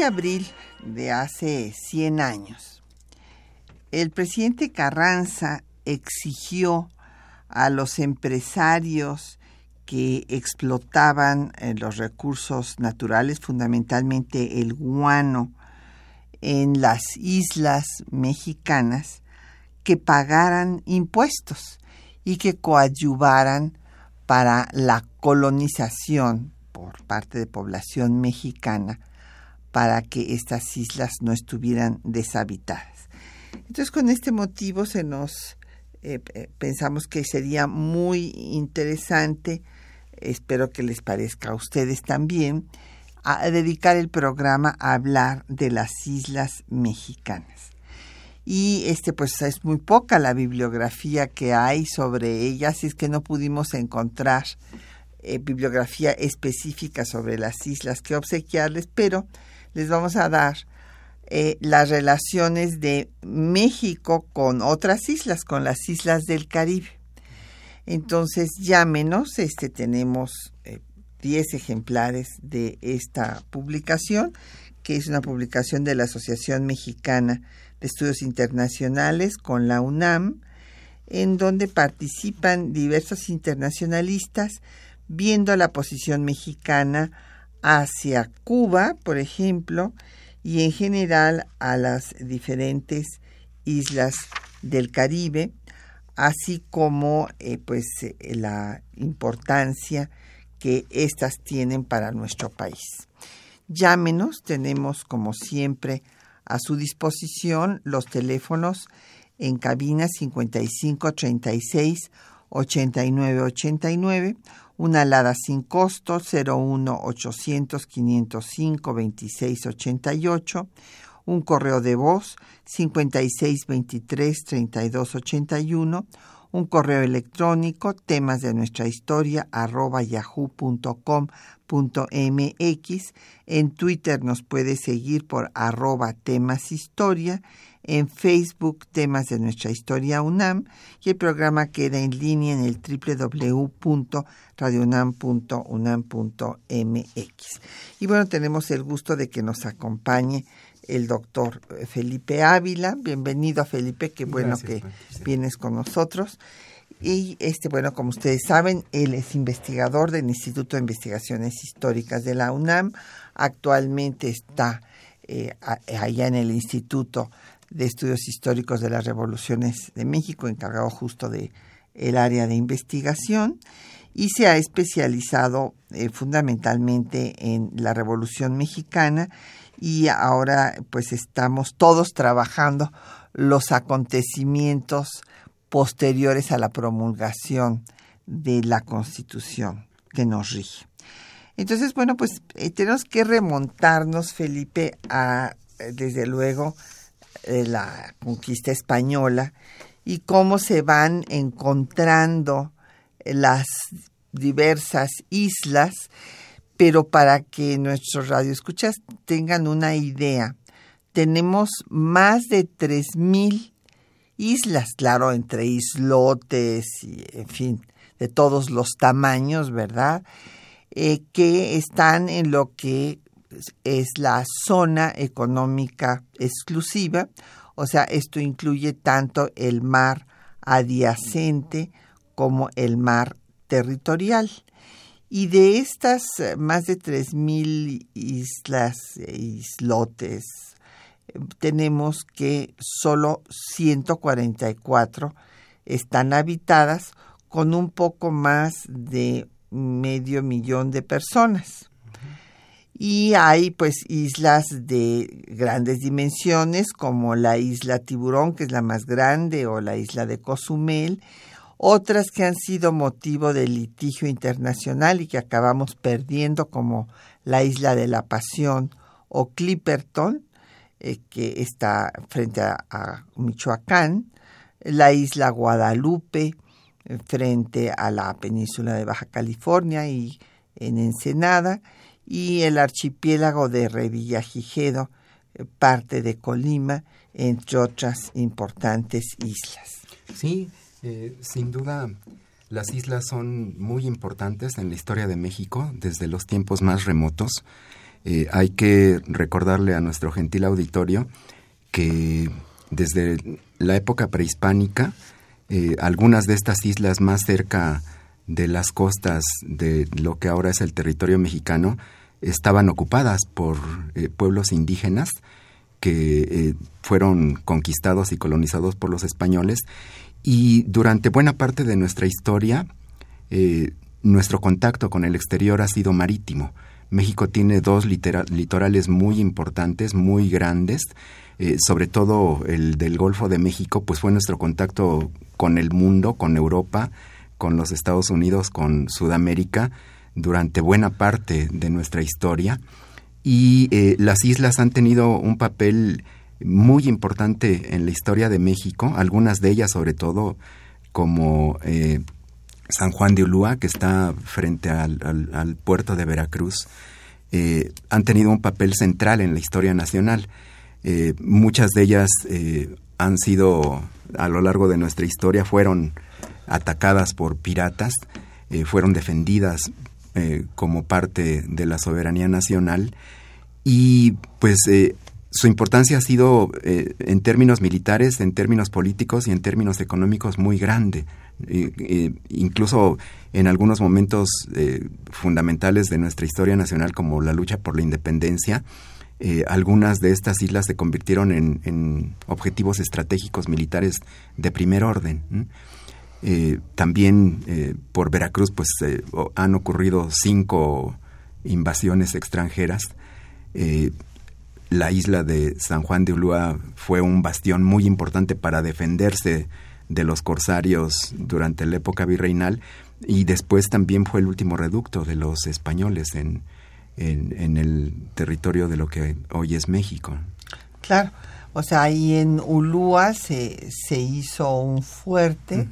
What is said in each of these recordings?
De abril de hace 100 años, el presidente Carranza exigió a los empresarios que explotaban eh, los recursos naturales, fundamentalmente el guano, en las islas mexicanas, que pagaran impuestos y que coadyuvaran para la colonización por parte de población mexicana para que estas islas no estuvieran deshabitadas. Entonces, con este motivo se nos eh, eh, pensamos que sería muy interesante, espero que les parezca a ustedes también, dedicar el programa a hablar de las islas mexicanas. Y este pues es muy poca la bibliografía que hay sobre ellas, y es que no pudimos encontrar eh, bibliografía específica sobre las islas que obsequiarles, pero les vamos a dar eh, las relaciones de México con otras islas, con las islas del Caribe. Entonces, llámenos, este, tenemos 10 eh, ejemplares de esta publicación, que es una publicación de la Asociación Mexicana de Estudios Internacionales con la UNAM, en donde participan diversos internacionalistas viendo la posición mexicana hacia Cuba, por ejemplo, y en general a las diferentes islas del Caribe, así como eh, pues eh, la importancia que éstas tienen para nuestro país. Llámenos, tenemos como siempre a su disposición los teléfonos en cabina 5536 8989 una alada sin costo 01 800 505 2688, un correo de voz 5623 3281, un correo electrónico temas de nuestra historia arroba yahoo.com.mx. En Twitter nos puede seguir por arroba temas historia en Facebook temas de nuestra historia UNAM y el programa queda en línea en el www.radiounam.unam.mx. Y bueno, tenemos el gusto de que nos acompañe el doctor Felipe Ávila. Bienvenido Felipe, qué bueno que vienes con nosotros. Y este, bueno, como ustedes saben, él es investigador del Instituto de Investigaciones Históricas de la UNAM. Actualmente está eh, allá en el Instituto de Estudios Históricos de las Revoluciones de México, encargado justo de el área de investigación y se ha especializado eh, fundamentalmente en la Revolución Mexicana y ahora pues estamos todos trabajando los acontecimientos posteriores a la promulgación de la Constitución que nos rige. Entonces, bueno, pues eh, tenemos que remontarnos, Felipe, a, desde luego, de la conquista española y cómo se van encontrando las diversas islas, pero para que nuestros radioescuchas tengan una idea, tenemos más de 3.000 islas, claro, entre islotes y, en fin, de todos los tamaños, ¿verdad? Eh, que están en lo que es la zona económica exclusiva, o sea, esto incluye tanto el mar adyacente como el mar territorial. Y de estas eh, más de 3.000 islas e islotes, tenemos que solo 144 están habitadas con un poco más de medio millón de personas. y hay pues islas de grandes dimensiones como la isla Tiburón, que es la más grande, o la isla de Cozumel, otras que han sido motivo de litigio internacional y que acabamos perdiendo como la isla de la Pasión o Clipperton, eh, que está frente a, Michoacán, la isla Guadalupe, eh, frente a la península de Baja California y en Ensenada, y el archipiélago de Revillagigedo, eh, parte de Colima, entre otras importantes islas. Sí, eh, sin duda las islas son muy importantes en la historia de México desde los tiempos más remotos. Eh, hay que recordarle a nuestro gentil auditorio que desde la época prehispánica, algunas de estas islas más cerca de las costas de lo que ahora es el territorio mexicano estaban ocupadas por eh, pueblos indígenas que eh, fueron conquistados y colonizados por los españoles y durante buena parte de nuestra historia eh, nuestro contacto con el exterior ha sido marítimo. México tiene dos litorales muy importantes, muy grandes, sobre todo el del Golfo de México, pues fue nuestro contacto con el mundo, con Europa, con los Estados Unidos, con Sudamérica, durante buena parte de nuestra historia y eh, las islas han tenido un papel muy importante en la historia de México, algunas de ellas sobre todo como eh, San Juan de Ulúa, que está frente al, puerto de Veracruz, eh, han tenido un papel central en la historia nacional. muchas de ellas han sido, a lo largo de nuestra historia, fueron atacadas por piratas, fueron defendidas eh, como parte de la soberanía nacional y pues eh, su importancia ha sido eh, en términos militares, en términos políticos y en términos económicos muy grande. incluso en algunos momentos fundamentales de nuestra historia nacional como la lucha por la independencia, algunas de estas islas se convirtieron en, objetivos estratégicos militares de primer orden. Eh, también eh, por Veracruz pues eh, han ocurrido cinco invasiones extranjeras. La isla de San Juan de Ulúa fue un bastión muy importante para defenderse de los corsarios durante la época virreinal y después también fue el último reducto de los españoles en, en, el territorio de lo que hoy es México. Claro, o sea, ahí en Ulúa se, se hizo un fuerte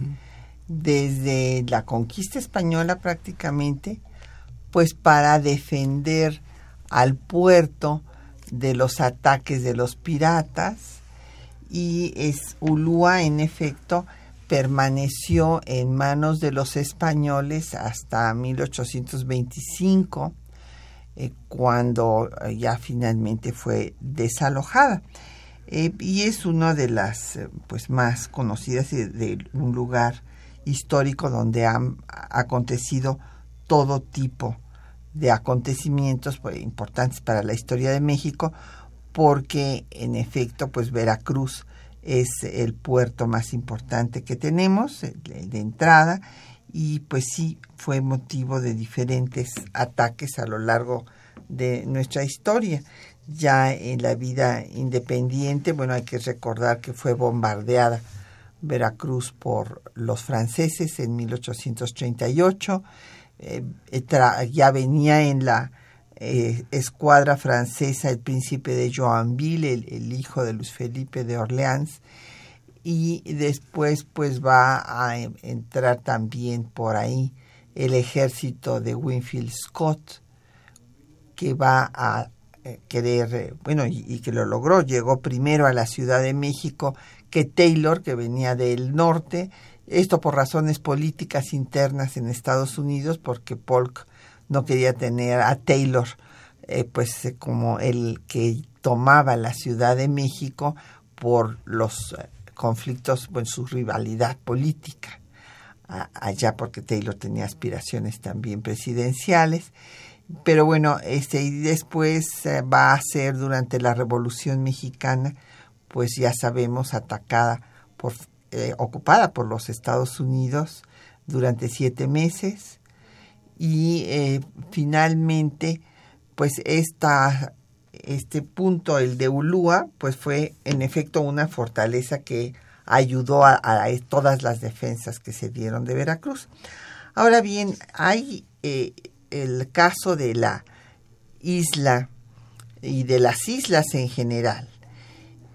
desde la conquista española prácticamente, pues para defender al puerto de los ataques de los piratas y es Ulúa en efecto permaneció en manos de los españoles hasta 1825 eh, cuando ya finalmente fue desalojada. Eh, y es una de las eh, pues más conocidas de un lugar histórico donde han acontecido todo tipo de acontecimientos pues, importantes para la historia de México, porque en efecto, pues Veracruz es el puerto más importante que tenemos, de entrada, y pues sí fue motivo de diferentes ataques a lo largo de nuestra historia. Ya en la vida independiente, bueno, hay que recordar que fue bombardeada Veracruz por los franceses en 1838. Eh, ya venía en la eh, escuadra francesa el príncipe de Joinville, el, hijo de Luis Felipe de Orleans, y después pues va a entrar también por ahí el ejército de Winfield Scott, que va a eh, querer, bueno, y que lo logró, llegó primero a la Ciudad de México que Taylor, que venía del norte, esto por razones políticas internas en Estados Unidos, porque Polk no quería tener a Taylor eh, pues eh, como el que tomaba la Ciudad de México por los eh, conflictos, bueno, su rivalidad política allá porque Taylor tenía aspiraciones también presidenciales. Pero bueno, este, y después va a ser durante la Revolución Mexicana pues ya sabemos, atacada por, eh, ocupada por los Estados Unidos durante siete meses y eh, finalmente pues esta, este punto, el de Ulúa, pues fue en efecto una fortaleza que ayudó a, todas las defensas que se dieron de Veracruz. Ahora bien, hay eh, el caso de la isla y de las islas en general.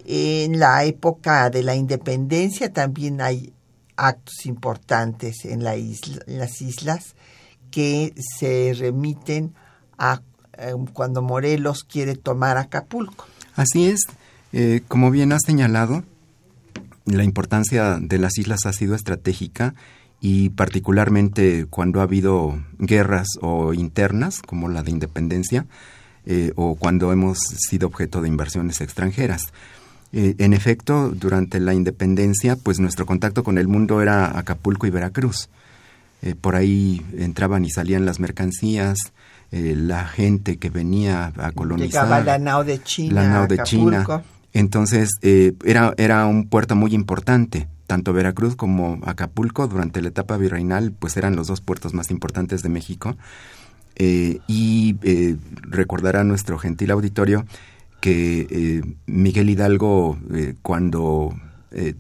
En la época de la independencia también hay actos importantes en, la isla, en las islas que se remiten a em, cuando Morelos quiere tomar Acapulco. Así es, eh, como bien has señalado, la importancia de las islas ha sido estratégica y particularmente cuando ha habido guerras o internas, como la de independencia, eh, o cuando hemos sido objeto de inversiones extranjeras. Eh, en efecto, durante la independencia, pues nuestro contacto con el mundo era Acapulco y Veracruz. Eh, por ahí entraban y salían las mercancías, la gente que venía a colonizar. Llegaba la nao de China. La nao de China. Entonces, era, era un puerto muy importante tanto Veracruz como Acapulco durante la etapa virreinal pues eran los dos puertos más importantes de México eh, y eh, recordará nuestro gentil auditorio que eh, Miguel Hidalgo cuando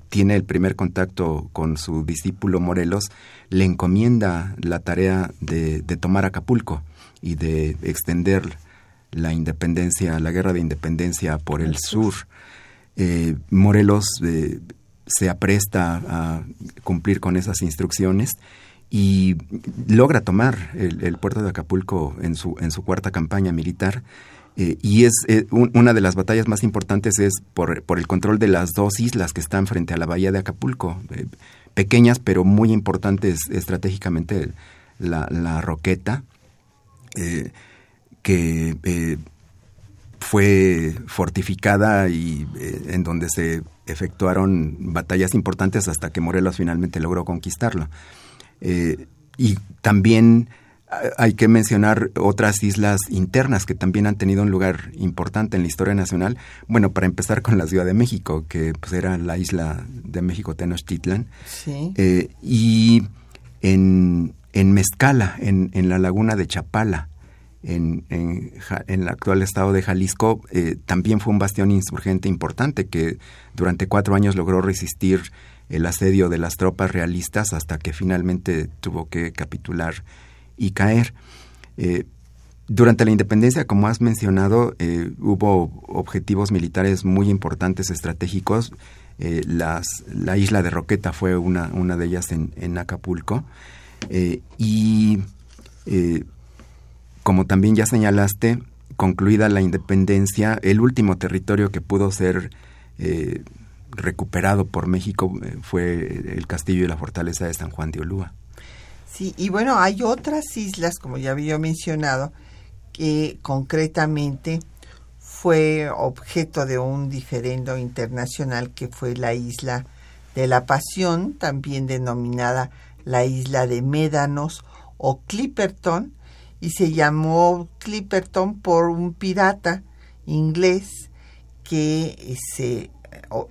tiene el primer contacto con su discípulo Morelos le encomienda la tarea de, tomar Acapulco y de extender la independencia, la guerra de independencia por el, sur. Morelos se apresta a cumplir con esas instrucciones y logra tomar el, puerto de Acapulco en su, en su cuarta campaña militar. Eh, y es eh, una de las batallas más importantes es por, por, el control de las dos islas que están frente a la bahía de Acapulco, eh, pequeñas pero muy importantes estratégicamente, la, la Roqueta, que fue fortificada y en donde se efectuaron batallas importantes hasta que Morelos finalmente logró conquistarlo. Y también hay que mencionar otras islas internas que también han tenido un lugar importante en la historia nacional. Bueno, para empezar con la Ciudad de México, que pues era la isla de México Tenochtitlan. Sí. Eh, y en, en Mezcala, en, en, la laguna de Chapala, en, en, el actual estado de Jalisco, eh, también fue un bastión insurgente importante que durante cuatro años logró resistir el asedio de las tropas realistas hasta que finalmente tuvo que capitular y caer. Eh, durante la independencia, como has mencionado, eh, hubo objetivos militares muy importantes, estratégicos. las, la isla de Roqueta fue una, una de ellas en, Acapulco. y como también ya señalaste, concluida la independencia, el último territorio que pudo ser eh, recuperado por México eh, fue el castillo y la fortaleza de San Juan de Olúa. Sí, y bueno, hay otras islas, como ya había mencionado, que concretamente fue objeto de un diferendo internacional que fue la isla de la Pasión, también denominada la isla de Médanos o Clipperton, y se llamó Clipperton por un pirata inglés que se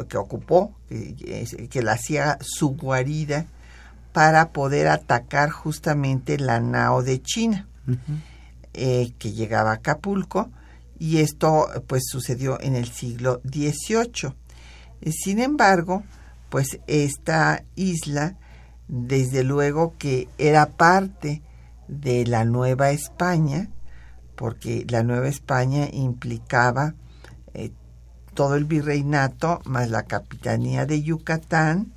que ocupó, que, la hacía su guarida para poder atacar justamente la nao de China, eh, que llegaba a Acapulco, y esto pues sucedió en el siglo XVIII. Sin embargo, pues esta isla, desde luego que era parte de la Nueva España, porque la Nueva España implicaba eh, todo el virreinato más la capitanía de Yucatán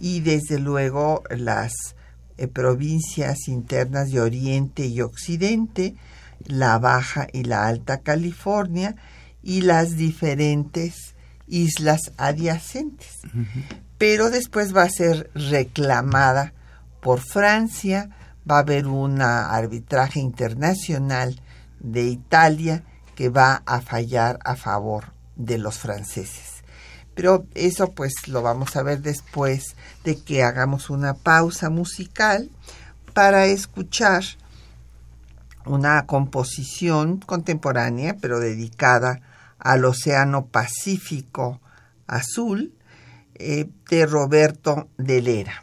y desde luego las eh, provincias internas de Oriente y Occidente, la Baja y la Alta California y las diferentes islas adyacentes. Pero después va a ser reclamada por Francia, va a haber un arbitraje internacional de Italia que va a fallar a favor de los franceses. Pero eso pues lo vamos a ver después de que hagamos una pausa musical para escuchar una composición contemporánea pero dedicada al Océano Pacífico Azul eh, de Roberto de Lera.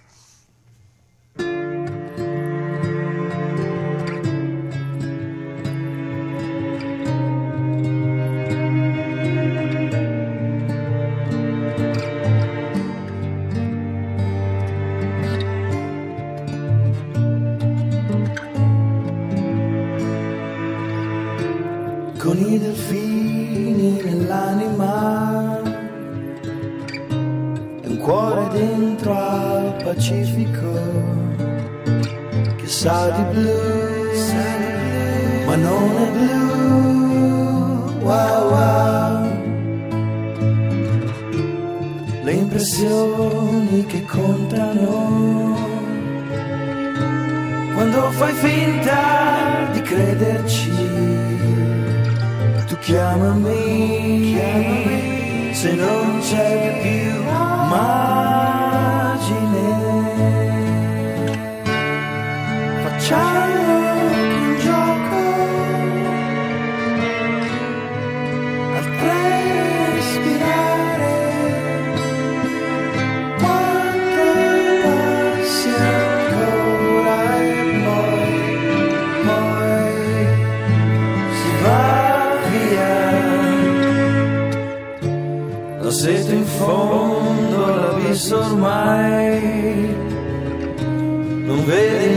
Sa di blu, ma non è blu. Wow, wow. Le impressioni che contano quando fai finta di crederci chiamami, chiamami se non c'è più margine. Sento in fondo all'abisso ormai, non vede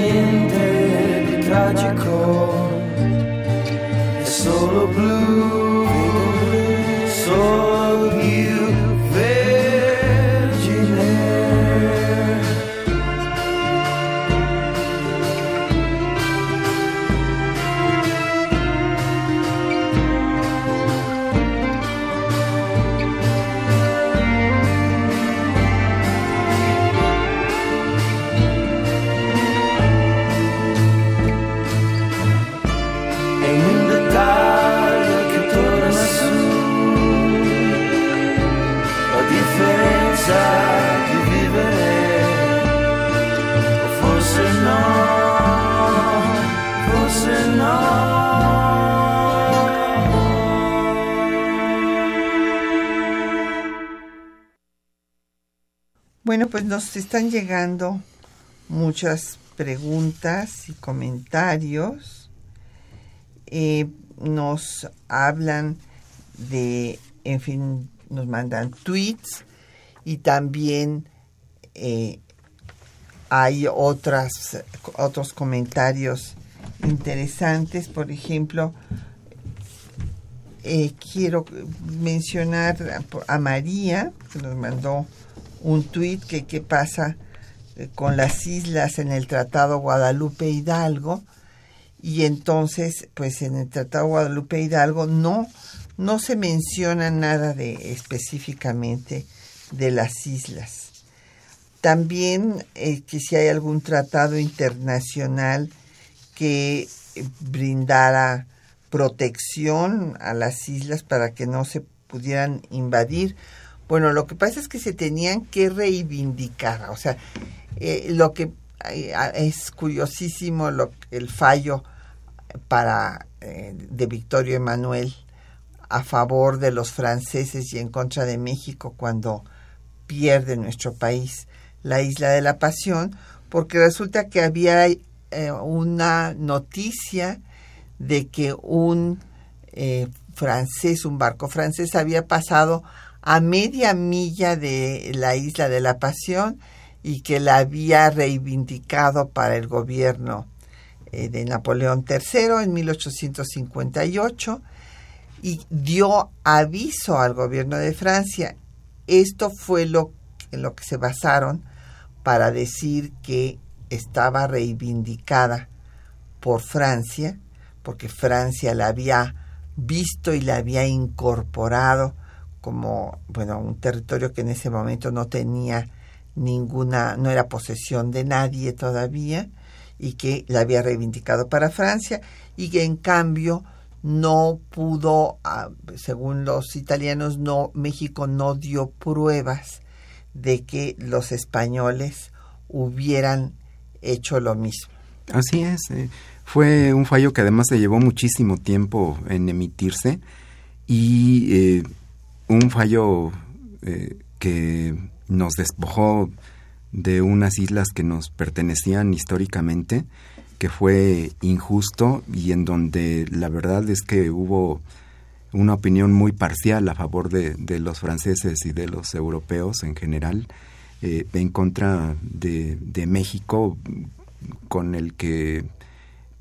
nos están llegando muchas preguntas y comentarios. Eh, nos hablan de, en fin, nos mandan tweets y también eh, hay otras, otros comentarios interesantes. Por ejemplo, eh, quiero mencionar a María, que nos mandó un tuit que qué pasa eh, con las islas en el Tratado Guadalupe Hidalgo y entonces pues en el Tratado Guadalupe Hidalgo no no se menciona nada de específicamente de las islas. También eh, que si hay algún tratado internacional que brindara protección a las islas para que no se pudieran invadir. Bueno, lo que pasa es que se tenían que reivindicar, o sea, eh, lo que eh, es curiosísimo lo, el fallo para eh, de Victorio Emanuel a favor de los franceses y en contra de México cuando pierde nuestro país la isla de la Pasión, porque resulta que había eh, una noticia de que un eh, francés, un barco francés, había pasado a media milla de la isla de la Pasión y que la había reivindicado para el gobierno eh, de Napoleón III en 1858 y dio aviso al gobierno de Francia. Esto fue lo en lo que se basaron para decir que estaba reivindicada por Francia, porque Francia la había visto y la había incorporado como bueno un territorio que en ese momento no tenía ninguna no era posesión de nadie todavía y que la había reivindicado para Francia y que en cambio no pudo según los italianos no México no dio pruebas de que los españoles hubieran hecho lo mismo. Así es eh, fue un fallo que además se llevó muchísimo tiempo en emitirse y eh, un fallo eh, que nos despojó de unas islas que nos pertenecían históricamente, que fue injusto y en donde la verdad es que hubo una opinión muy parcial a favor de, los franceses y de los europeos en general, eh, en contra de, de México, con el que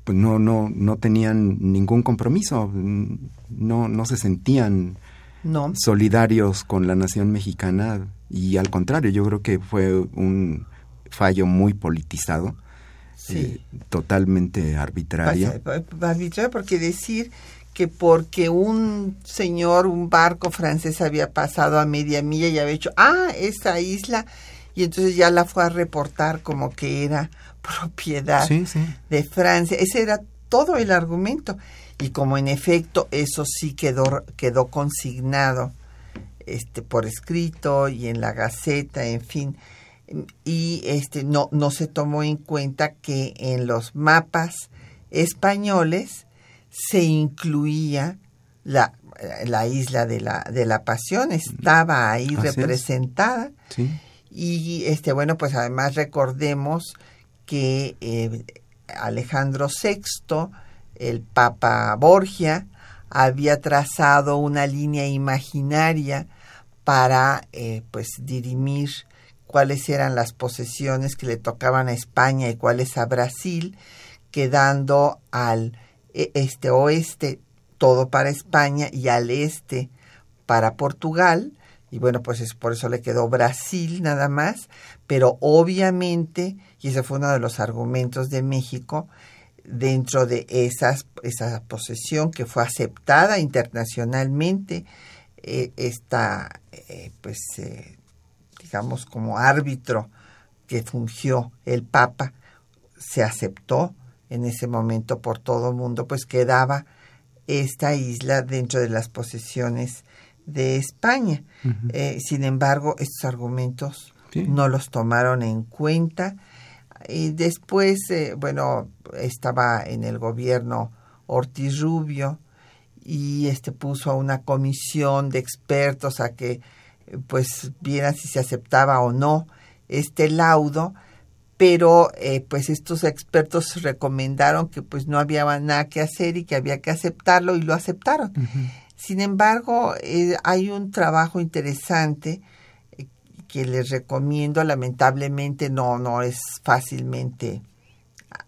pues no, no, no tenían ningún compromiso, no, no se sentían No. solidarios con la nación mexicana y al contrario, yo creo que fue un fallo muy politizado, Sí. eh, totalmente pa- arbitrario porque decir que porque un señor, un barco francés había pasado a media milla y había hecho, ah, esa isla, y entonces ya la fue a reportar como que era propiedad Sí, sí. de Francia. Ese era todo el argumento. Y como en efecto eso sí quedó, quedó consignado este, por escrito y en la Gaceta, en fin, y este no, no se tomó en cuenta que en los mapas españoles se incluía la, la isla de la, de la Pasión, estaba ahí Así es. representada. Sí. Y este, bueno, pues además recordemos que eh, Alejandro VI, el Papa Borgia, había trazado una línea imaginaria para eh, pues dirimir cuáles eran las posesiones que le tocaban a España y cuáles a Brasil, quedando al e- este oeste todo para España y al este para Portugal. Y bueno, pues es por eso le quedó Brasil nada más, pero obviamente, y ese fue uno de los argumentos de México, dentro de esas, esa posesión que fue aceptada internacionalmente, eh, esta, eh, pues, eh, digamos, como árbitro que fungió el Papa, se aceptó en ese momento por todo el mundo, pues quedaba esta isla dentro de las posesiones de España. Eh, sin embargo, estos argumentos Sí. no los tomaron en cuenta. Y después, eh, bueno, estaba en el gobierno Ortiz Rubio y este puso a una comisión de expertos a que pues vieran si se aceptaba o no este laudo, pero eh, pues estos expertos recomendaron que pues no había nada que hacer y que había que aceptarlo y lo aceptaron. Sin embargo, eh, hay un trabajo interesante que les recomiendo, lamentablemente no, no es fácilmente,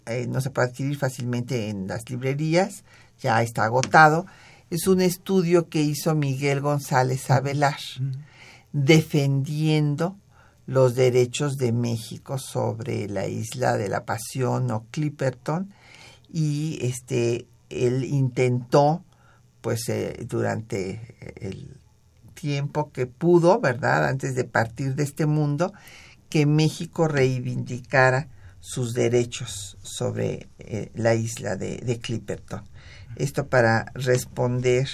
eh, no se puede adquirir fácilmente en las librerías, ya está agotado. Es un estudio que hizo Miguel González Avelar, defendiendo los derechos de México sobre la isla de la Pasión o Clipperton y este él intentó pues eh, durante el tiempo que pudo, ¿verdad? Antes de partir de este mundo, que México reivindicara sus derechos sobre eh, la isla de, Clipperton. Esto para responder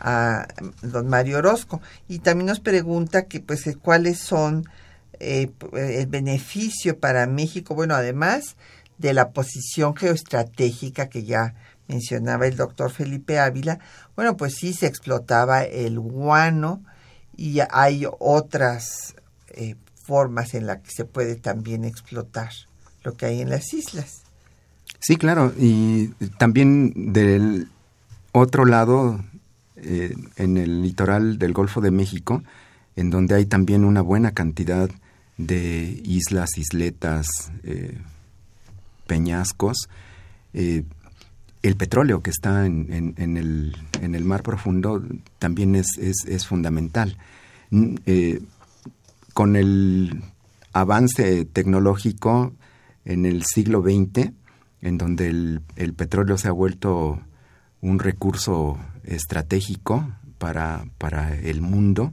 a don Mario Orozco. Y también nos pregunta que pues eh, cuáles son eh, el beneficio para México, bueno, además de la posición geoestratégica que ya mencionaba el doctor Felipe Ávila, bueno, pues sí se explotaba el guano y hay otras eh, formas en las que se puede también explotar lo que hay en las islas. Sí, claro, y también del otro lado, eh, en el litoral del Golfo de México, en donde hay también una buena cantidad de islas, isletas, eh, peñascos, eh, el petróleo que está en, en, el, en, el, mar profundo también es, es, fundamental. Eh, con el avance tecnológico en el siglo XX, en donde el, el petróleo se ha vuelto un recurso estratégico para, para el mundo,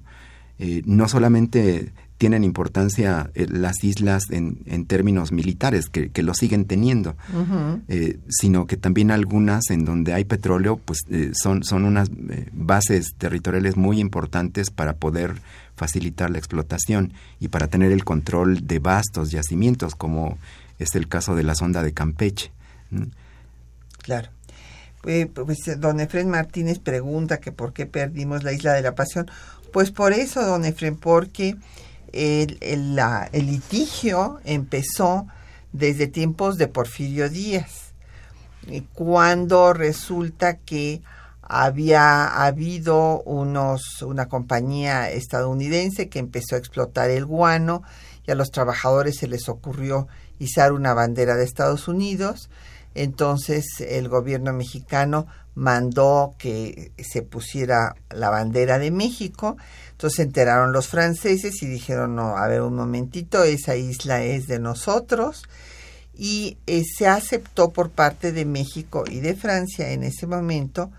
eh, no solamente tienen importancia eh, las islas en, en términos militares, que, que, lo siguen teniendo, uh -huh. eh, sino que también algunas en donde hay petróleo, pues eh, son, son unas bases territoriales muy importantes para poder facilitar la explotación y para tener el control de vastos yacimientos, como es el caso de la sonda de Campeche. Claro. Pues don Efren Martínez pregunta que por qué perdimos la isla de la pasión. Pues por eso, don Efren, porque el, el, la, el litigio empezó desde tiempos de Porfirio Díaz, cuando resulta que había habido unos, una compañía estadounidense que empezó a explotar el guano y a los trabajadores se les ocurrió izar una bandera de Estados Unidos. Entonces el gobierno mexicano mandó que se pusiera la bandera de México. Entonces se enteraron los franceses y dijeron, no, a ver un momentito, esa isla es de nosotros. Y eh, se aceptó por parte de México y de Francia en ese momento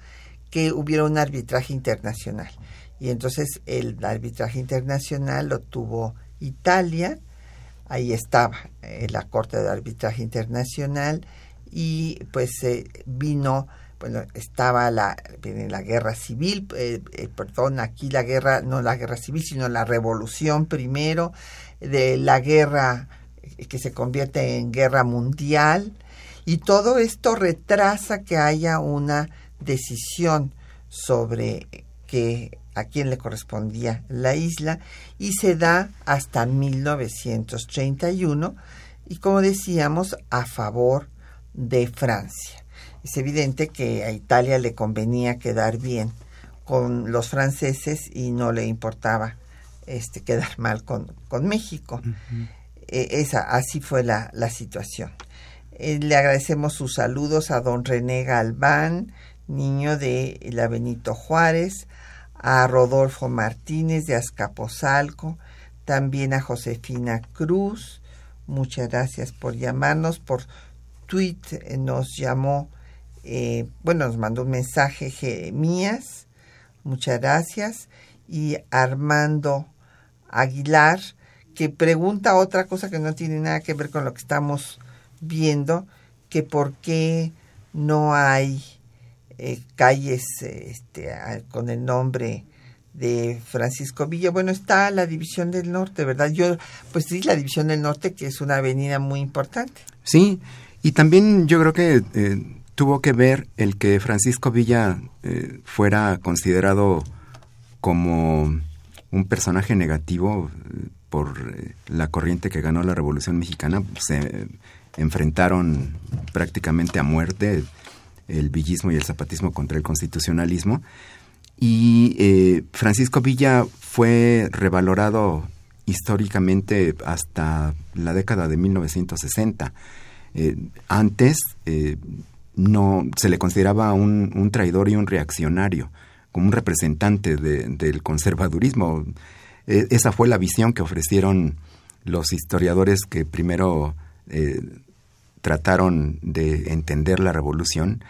que hubiera un arbitraje internacional. Y entonces el arbitraje internacional lo tuvo Italia, ahí estaba eh, la Corte de Arbitraje Internacional y pues eh, vino, bueno, estaba la, la guerra civil, eh, perdón, aquí la guerra, no la guerra civil, sino la revolución primero, de la guerra que se convierte en guerra mundial, y todo esto retrasa que haya una decisión sobre que a quién le correspondía la isla y se da hasta 1931 y como decíamos a favor de Francia. Es evidente que a Italia le convenía quedar bien con los franceses y no le importaba este quedar mal con, con México. Eh, esa, así fue la, la situación. Eh, le agradecemos sus saludos a don René Galván, niño de la Benito Juárez, a Rodolfo Martínez de Azcapotzalco, también a Josefina Cruz. Muchas gracias por llamarnos, por tweet eh, nos llamó, eh, bueno, nos mandó un mensaje Jeremías, muchas gracias, y Armando Aguilar, que pregunta otra cosa que no tiene nada que ver con lo que estamos viendo, que por qué no hay eh, calles este, con el nombre de Francisco Villa. Bueno, está la División del Norte, ¿verdad? Yo, pues sí, la División del Norte, que es una avenida muy importante. Sí, y también yo creo que eh, tuvo que ver el que Francisco Villa eh, fuera considerado como un personaje negativo por la corriente que ganó la Revolución Mexicana. Se enfrentaron prácticamente a muerte el villismo y el zapatismo contra el constitucionalismo. Y eh, Francisco Villa fue revalorado históricamente hasta la década de 1960. Eh, antes eh, no se le consideraba un, traidor y un reaccionario, como un representante del conservadurismo. esa fue la visión que ofrecieron los historiadores que primero trataron de entender la revolución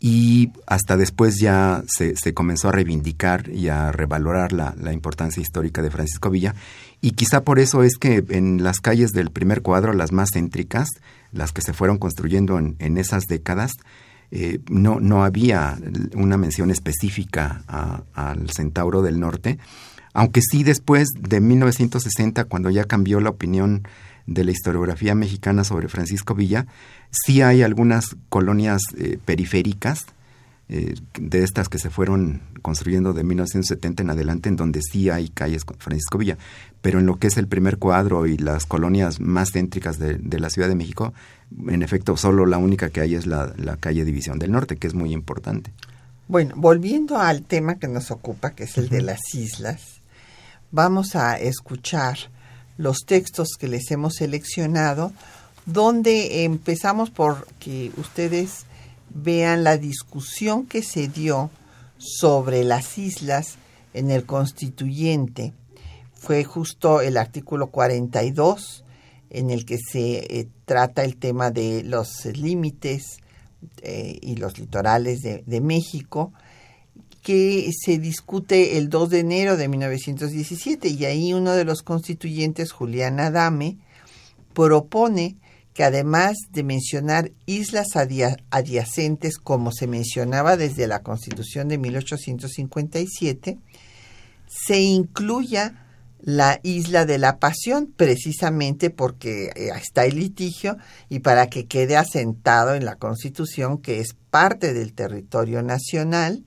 y hasta después ya se, comenzó a reivindicar y a revalorar la, la, importancia histórica de Francisco Villa. Y quizá por eso es que en las calles del primer cuadro, las más céntricas, las que se fueron construyendo en, en esas décadas, eh, no, no había una mención específica al Centauro del Norte, aunque sí después de 1960, cuando ya cambió la opinión de la historiografía mexicana sobre Francisco Villa, sí hay algunas colonias eh, periféricas eh, de estas que se fueron construyendo de 1970 en adelante, en donde sí hay calles con Francisco Villa, pero en lo que es el primer cuadro y las colonias más céntricas de, la Ciudad de México, en efecto, solo la única que hay es la, la calle División del Norte, que es muy importante. Bueno, volviendo al tema que nos ocupa, que es el de las islas, vamos a escuchar los textos que les hemos seleccionado, donde empezamos por que ustedes vean la discusión que se dio sobre las islas en el constituyente. Fue justo el artículo 42 en el que se eh, trata el tema de los límites eh, y los litorales de, de México que se discute el 2 de enero de 1917 y ahí uno de los constituyentes, Julián Adame, propone que además de mencionar islas adyacentes como se mencionaba desde la Constitución de 1857, se incluya la isla de la Pasión, precisamente porque eh, está el litigio y para que quede asentado en la Constitución que es parte del territorio nacional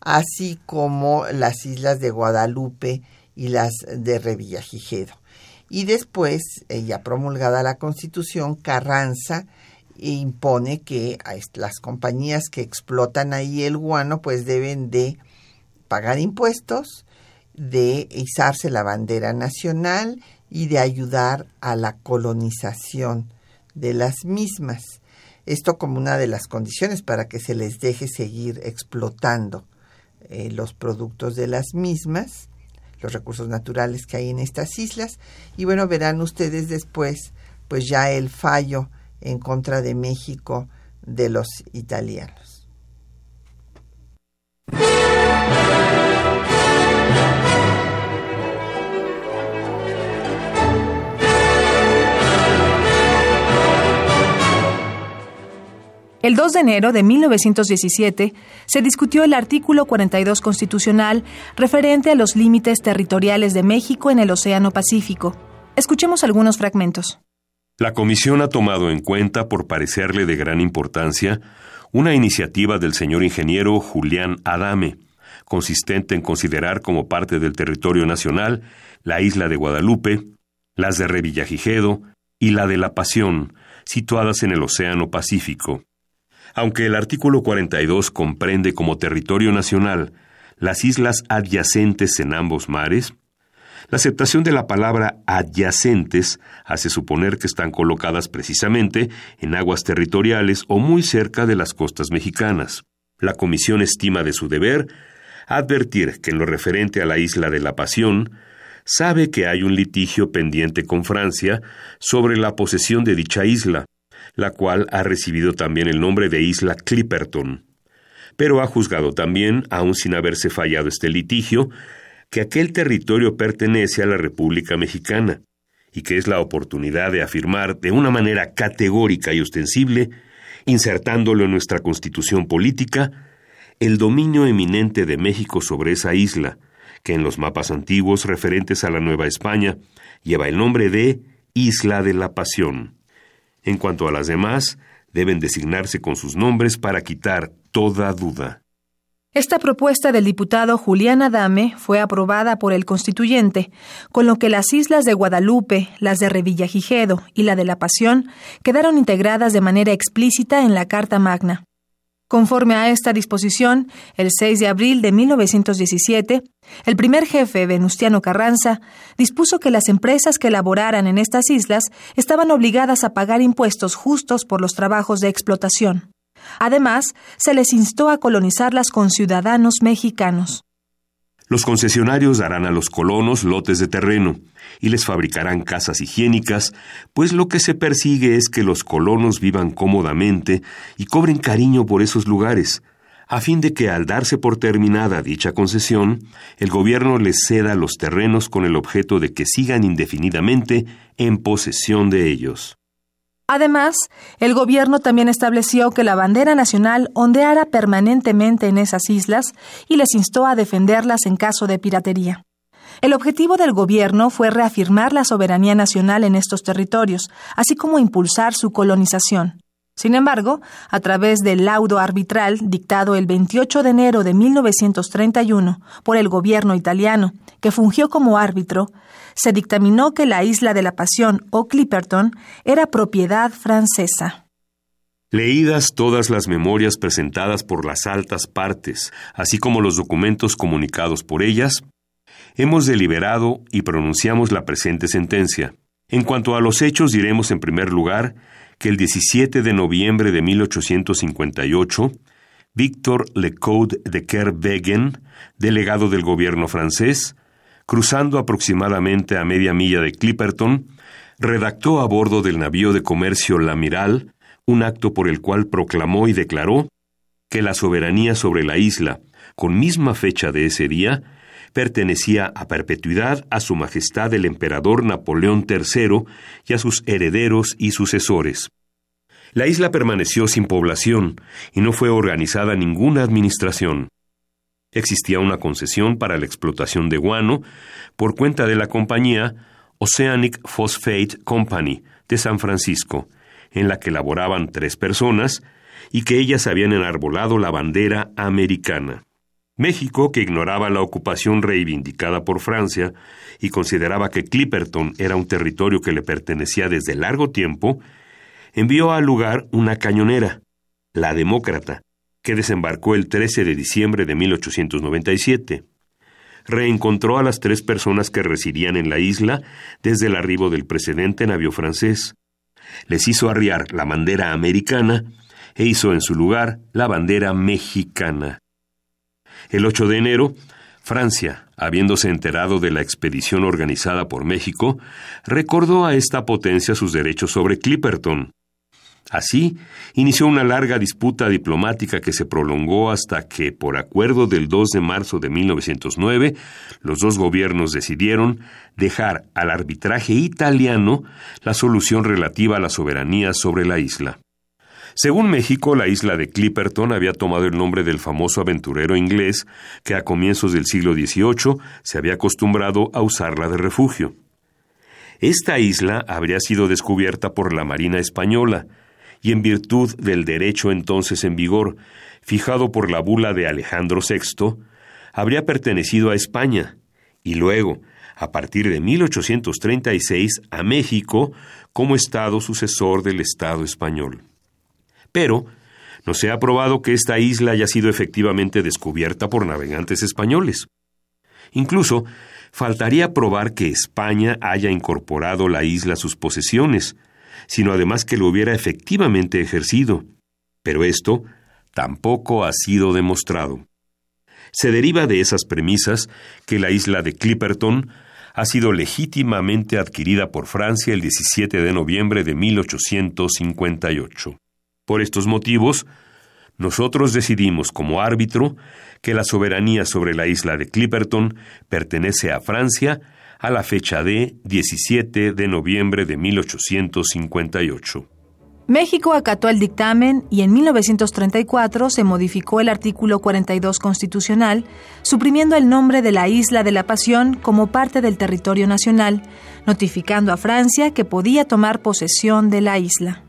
así como las islas de Guadalupe y las de Revillagigedo. Y después, eh, ya promulgada la Constitución, Carranza impone que las compañías que explotan ahí el guano pues deben de pagar impuestos, de izarse la bandera nacional y de ayudar a la colonización de las mismas. Esto como una de las condiciones para que se les deje seguir explotando eh, los productos de las mismas, los recursos naturales que hay en estas islas. Y bueno, verán ustedes después, pues ya el fallo en contra de México de los italianos. El 2 de enero de 1917 se discutió el artículo 42 constitucional referente a los límites territoriales de México en el Océano Pacífico. Escuchemos algunos fragmentos. La Comisión ha tomado en cuenta, por parecerle de gran importancia, una iniciativa del señor ingeniero Julián Adame, consistente en considerar como parte del territorio nacional la isla de Guadalupe, las de Revillagigedo y la de La Pasión, situadas en el Océano Pacífico. Aunque el artículo 42 comprende como territorio nacional las islas adyacentes en ambos mares, la aceptación de la palabra adyacentes hace suponer que están colocadas precisamente en aguas territoriales o muy cerca de las costas mexicanas. La Comisión estima de su deber advertir que en lo referente a la isla de la Pasión, sabe que hay un litigio pendiente con Francia sobre la posesión de dicha isla, la cual ha recibido también el nombre de isla Clipperton. Pero ha juzgado también, aun sin haberse fallado este litigio, que aquel territorio pertenece a la República Mexicana, y que es la oportunidad de afirmar de una manera categórica y ostensible, insertándolo en nuestra constitución política, el dominio eminente de México sobre esa isla, que en los mapas antiguos referentes a la Nueva España lleva el nombre de Isla de la Pasión. En cuanto a las demás, deben designarse con sus nombres para quitar toda duda. Esta propuesta del diputado Julián Adame fue aprobada por el constituyente, con lo que las islas de Guadalupe, las de Revillagigedo y la de La Pasión quedaron integradas de manera explícita en la Carta Magna. Conforme a esta disposición, el 6 de abril de 1917, el primer jefe, Venustiano Carranza, dispuso que las empresas que laboraran en estas islas estaban obligadas a pagar impuestos justos por los trabajos de explotación. Además, se les instó a colonizarlas con ciudadanos mexicanos. Los concesionarios darán a los colonos lotes de terreno y les fabricarán casas higiénicas, pues lo que se persigue es que los colonos vivan cómodamente y cobren cariño por esos lugares, a fin de que al darse por terminada dicha concesión, el gobierno les ceda los terrenos con el objeto de que sigan indefinidamente en posesión de ellos. Además, el gobierno también estableció que la bandera nacional ondeara permanentemente en esas islas y les instó a defenderlas en caso de piratería. El objetivo del gobierno fue reafirmar la soberanía nacional en estos territorios, así como impulsar su colonización. Sin embargo, a través del laudo arbitral dictado el 28 de enero de 1931 por el gobierno italiano, que fungió como árbitro, se dictaminó que la isla de la Pasión o Clipperton era propiedad francesa. Leídas todas las memorias presentadas por las altas partes, así como los documentos comunicados por ellas, hemos deliberado y pronunciamos la presente sentencia. En cuanto a los hechos, diremos en primer lugar que el 17 de noviembre de 1858, Víctor Lecoud de Kerwegen, delegado del gobierno francés, cruzando aproximadamente a media milla de Clipperton, redactó a bordo del navío de comercio Lamiral un acto por el cual proclamó y declaró que la soberanía sobre la isla, con misma fecha de ese día, pertenecía a perpetuidad a Su Majestad el Emperador Napoleón III y a sus herederos y sucesores. La isla permaneció sin población y no fue organizada ninguna administración. Existía una concesión para la explotación de guano por cuenta de la compañía Oceanic Phosphate Company de San Francisco, en la que laboraban tres personas y que ellas habían enarbolado la bandera americana. México, que ignoraba la ocupación reivindicada por Francia y consideraba que Clipperton era un territorio que le pertenecía desde largo tiempo, envió al lugar una cañonera, la Demócrata, que desembarcó el 13 de diciembre de 1897. Reencontró a las tres personas que residían en la isla desde el arribo del precedente navío francés. les hizo arriar la bandera americana e hizo en su lugar la bandera mexicana. El 8 de enero, Francia, habiéndose enterado de la expedición organizada por México, recordó a esta potencia sus derechos sobre Clipperton. Así, inició una larga disputa diplomática que se prolongó hasta que, por acuerdo del 2 de marzo de 1909, los dos gobiernos decidieron dejar al arbitraje italiano la solución relativa a la soberanía sobre la isla. Según México, la isla de Clipperton había tomado el nombre del famoso aventurero inglés que a comienzos del siglo XVIII se había acostumbrado a usarla de refugio. Esta isla habría sido descubierta por la Marina española, y en virtud del derecho entonces en vigor, fijado por la bula de Alejandro VI, habría pertenecido a España, y luego, a partir de 1836, a México como Estado sucesor del Estado español. Pero no se ha probado que esta isla haya sido efectivamente descubierta por navegantes españoles. Incluso, faltaría probar que España haya incorporado la isla a sus posesiones, sino además que lo hubiera efectivamente ejercido. Pero esto tampoco ha sido demostrado. Se deriva de esas premisas que la isla de Clipperton ha sido legítimamente adquirida por Francia el 17 de noviembre de 1858. Por estos motivos, nosotros decidimos como árbitro que la soberanía sobre la isla de Clipperton pertenece a Francia a la fecha de 17 de noviembre de 1858. México acató el dictamen y en 1934 se modificó el artículo 42 constitucional, suprimiendo el nombre de la Isla de la Pasión como parte del territorio nacional, notificando a Francia que podía tomar posesión de la isla.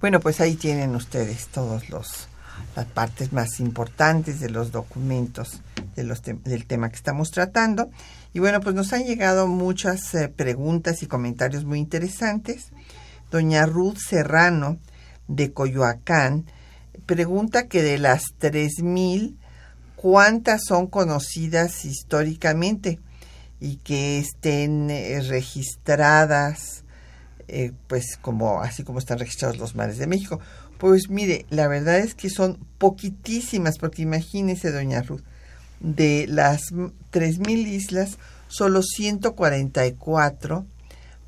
Bueno, pues ahí tienen ustedes todos los las partes más importantes de los documentos de los del tema que estamos tratando. Y bueno, pues nos han llegado muchas eh, preguntas y comentarios muy interesantes. Doña Ruth Serrano de Coyoacán pregunta que de las 3000 cuántas son conocidas históricamente y que estén eh, registradas eh, pues como así como están registrados los mares de México. Pues mire, la verdad es que son poquitísimas, porque imagínese, doña Ruth, de las 3.000 islas, solo 144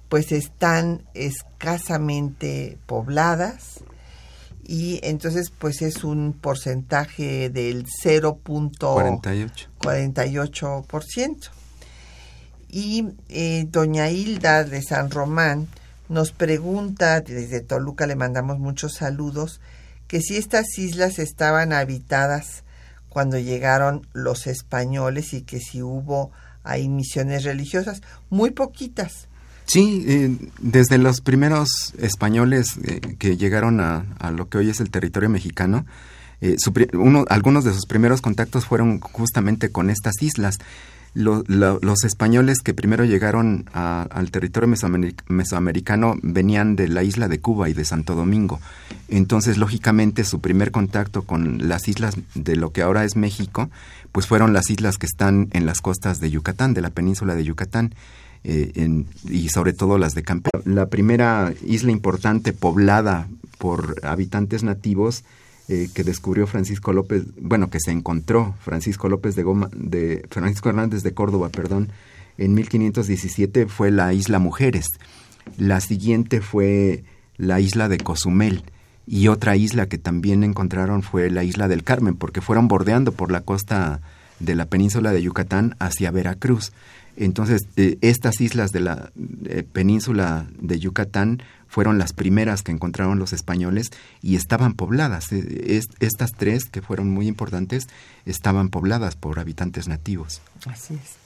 pues están escasamente pobladas y entonces pues es un porcentaje del 0.48%. Y eh, doña Hilda de San Román nos pregunta, desde Toluca le mandamos muchos saludos, que si estas islas estaban habitadas cuando llegaron los españoles y que si hubo ahí misiones religiosas, muy poquitas. Sí, eh, desde los primeros españoles eh, que llegaron a, lo que hoy es el territorio mexicano, eh, uno, algunos de sus primeros contactos fueron justamente con estas islas los españoles que primero llegaron al territorio mesoamericano venían de la isla de Cuba y de Santo Domingo. Entonces, lógicamente, su primer contacto con las islas de lo que ahora es México, pues fueron las islas que están en las costas de Yucatán, de la península de Yucatán. Eh, y sobre todo las de Campeche. La primera isla importante poblada por habitantes nativos eh, que descubrió Francisco López, bueno, que se encontró Francisco López de Goma, de Francisco Hernández de Córdoba, perdón, en 1517 fue la isla Mujeres. La siguiente fue la isla de Cozumel y otra isla que también encontraron fue la isla del Carmen, porque fueron bordeando por la costa de la península de Yucatán hacia Veracruz. Entonces, eh, estas islas de la eh, península de Yucatán fueron las primeras que encontraron los españoles y estaban pobladas. E, estas tres, que fueron muy importantes, estaban pobladas por habitantes nativos. Así es.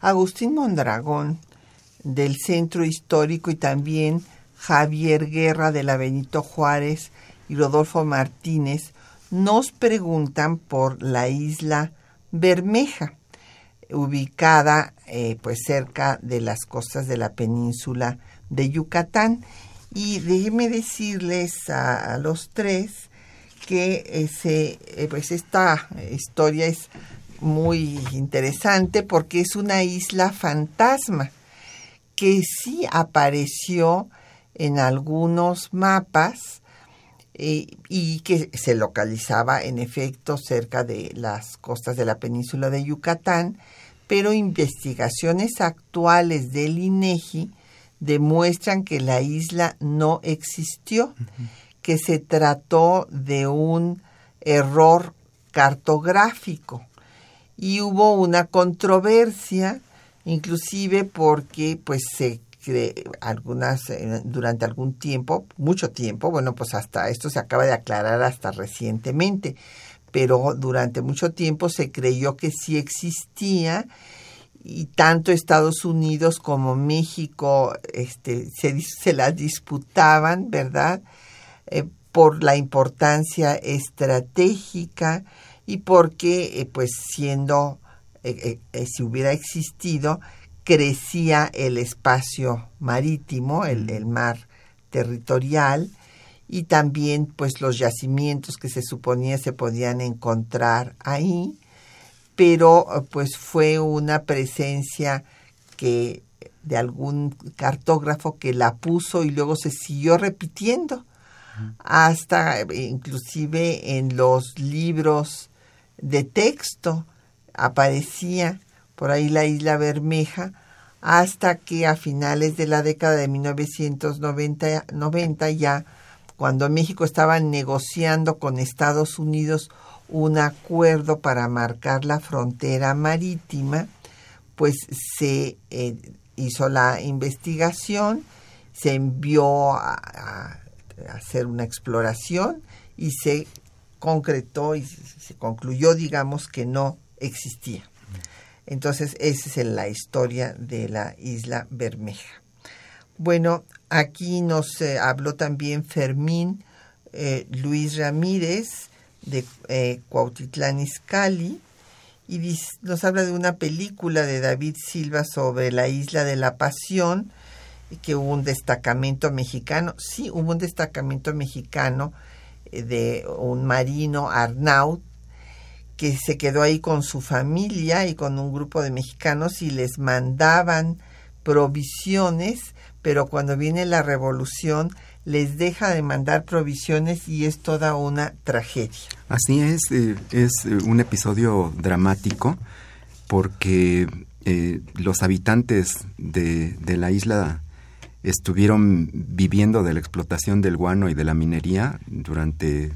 Agustín Mondragón, del Centro Histórico, y también Javier Guerra de la Benito Juárez y Rodolfo Martínez, nos preguntan por la isla Bermeja, ubicada eh, pues cerca de las costas de la península de Yucatán y déjenme decirles a, los tres que ese, eh, pues esta historia es muy interesante porque es una isla fantasma que sí apareció en algunos mapas eh, y que se localizaba en efecto cerca de las costas de la península de Yucatán, pero investigaciones actuales del INEGI demuestran que la isla no existió, que se trató de un error cartográfico. Y hubo una controversia inclusive porque pues se algunas eh, durante algún tiempo, mucho tiempo, bueno, pues hasta esto se acaba de aclarar hasta recientemente, pero durante mucho tiempo se creyó que sí existía y tanto Estados Unidos como México este, se, se las disputaban, ¿verdad? Eh, por la importancia estratégica y porque, eh, pues siendo, si hubiera existido, crecía el espacio marítimo, el, mar territorial, y también pues los yacimientos que se suponía se podían encontrar ahí, pero pues fue una presencia que de algún cartógrafo que la puso y luego se siguió repitiendo. Hasta inclusive en los libros de texto aparecía por ahí la isla Bermeja, hasta que a finales de la década de 1990 90 ya, cuando México estaba negociando con Estados Unidos un acuerdo para marcar la frontera marítima, pues se eh, hizo la investigación, se envió a, hacer una exploración y se concretó y se concluyó, digamos, que no existía. Entonces, esa es la historia de la isla Bermeja. Bueno, aquí nos eh, habló también Fermín eh, Luis Ramírez de eh, Cuautitlán Izcalli y nos habla de una película de David Silva sobre la isla de la Pasión, que hubo un destacamento mexicano, sí, hubo un destacamento mexicano de un marino Arnaut que se quedó ahí con su familia y con un grupo de mexicanos y les mandaban provisiones, pero cuando viene la revolución les deja de mandar provisiones y es toda una tragedia. Así es, eh, es eh, un episodio dramático porque eh, los habitantes de, de la isla estuvieron viviendo de la explotación del guano y de la minería durante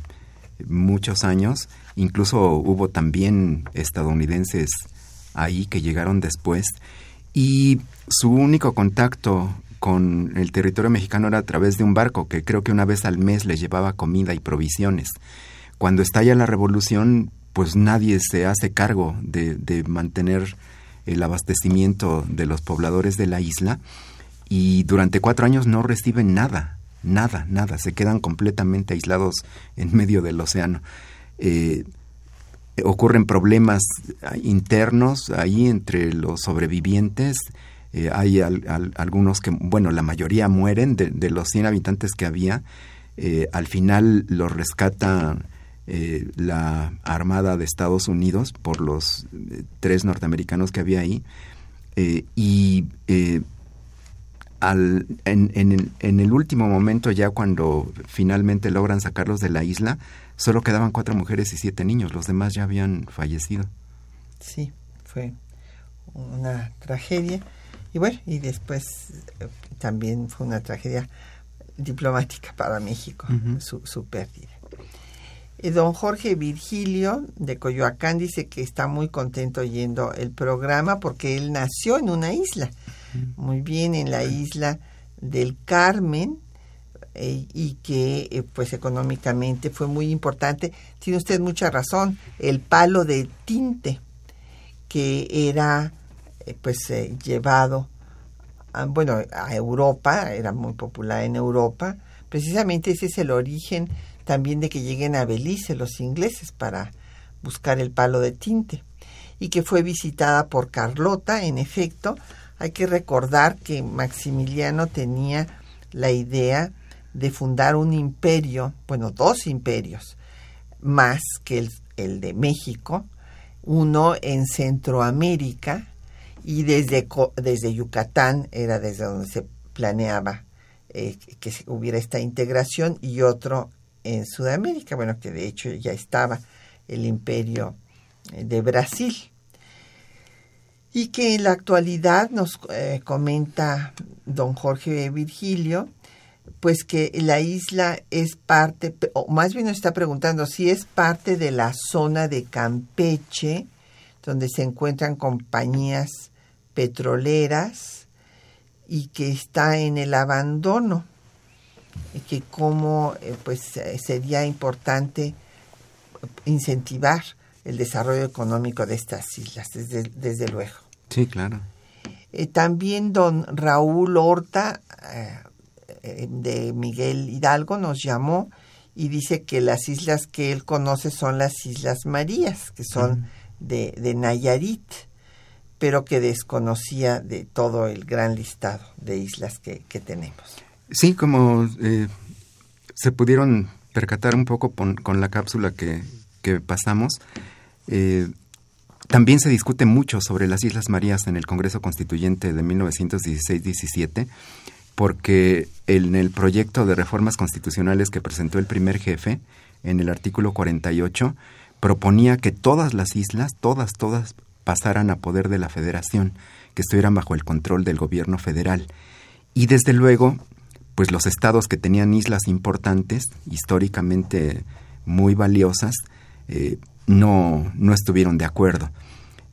muchos años Incluso hubo también estadounidenses ahí que llegaron después y su único contacto con el territorio mexicano era a través de un barco que creo que una vez al mes les llevaba comida y provisiones. Cuando estalla la revolución, pues nadie se hace cargo de, mantener el abastecimiento de los pobladores de la isla y durante cuatro años no reciben nada, nada, nada, se quedan completamente aislados en medio del océano. Eh, ocurren problemas internos ahí entre los sobrevivientes. Eh, hay algunos que, bueno, la mayoría mueren de, los 100 habitantes que había. Eh, al final los rescata la Armada de Estados Unidos por los tres norteamericanos que había ahí. y al, en, en el último momento, ya cuando finalmente logran sacarlos de la isla, solo quedaban cuatro mujeres y siete niños, los demás ya habían fallecido. Sí, fue una tragedia. Y bueno, y después eh, también fue una tragedia diplomática para México, su, su, pérdida. Eh, don Jorge Virgilio de Coyoacán dice que está muy contento oyendo el programa porque él nació en una isla, muy bien en la isla del Carmen, eh, y que pues económicamente fue muy importante. Tiene usted mucha razón, el palo de tinte que era eh, pues llevado a, bueno a Europa, era muy popular en Europa, precisamente ese es el origen también de que lleguen a Belice los ingleses para buscar el palo de tinte y que fue visitada por Carlota, en efecto, hay que recordar que Maximiliano tenía la idea de fundar un imperio, bueno, dos imperios, más que el, de México, uno en Centroamérica y desde, desde Yucatán era desde donde se planeaba eh, que hubiera esta integración y otro en Sudamérica, bueno, que de hecho ya estaba el imperio eh, de Brasil. Y que en la actualidad nos eh, comenta don Jorge Virgilio, pues que la isla es parte, o más bien nos está preguntando si es parte de la zona de Campeche, donde se encuentran compañías petroleras y que está en el abandono y que cómo eh, pues eh, sería importante incentivar el desarrollo económico de estas islas, desde, desde luego. Sí, claro. Eh, también don Raúl Horta de Miguel Hidalgo nos llamó y dice que las islas que él conoce son las Islas Marías, que son de, de Nayarit, pero que desconocía de todo el gran listado de islas que, que tenemos. Sí, como eh, se pudieron percatar un poco con, la cápsula que, pasamos, eh, también se discute mucho sobre las Islas Marías en el Congreso Constituyente de 1916-17, porque en el proyecto de reformas constitucionales que presentó el primer jefe, en el artículo 48, proponía que todas las islas, todas, todas, pasaran a poder de la federación, que estuvieran bajo el control del gobierno federal. Y desde luego, pues los estados que tenían islas importantes, históricamente muy valiosas, eh, no, no estuvieron de acuerdo.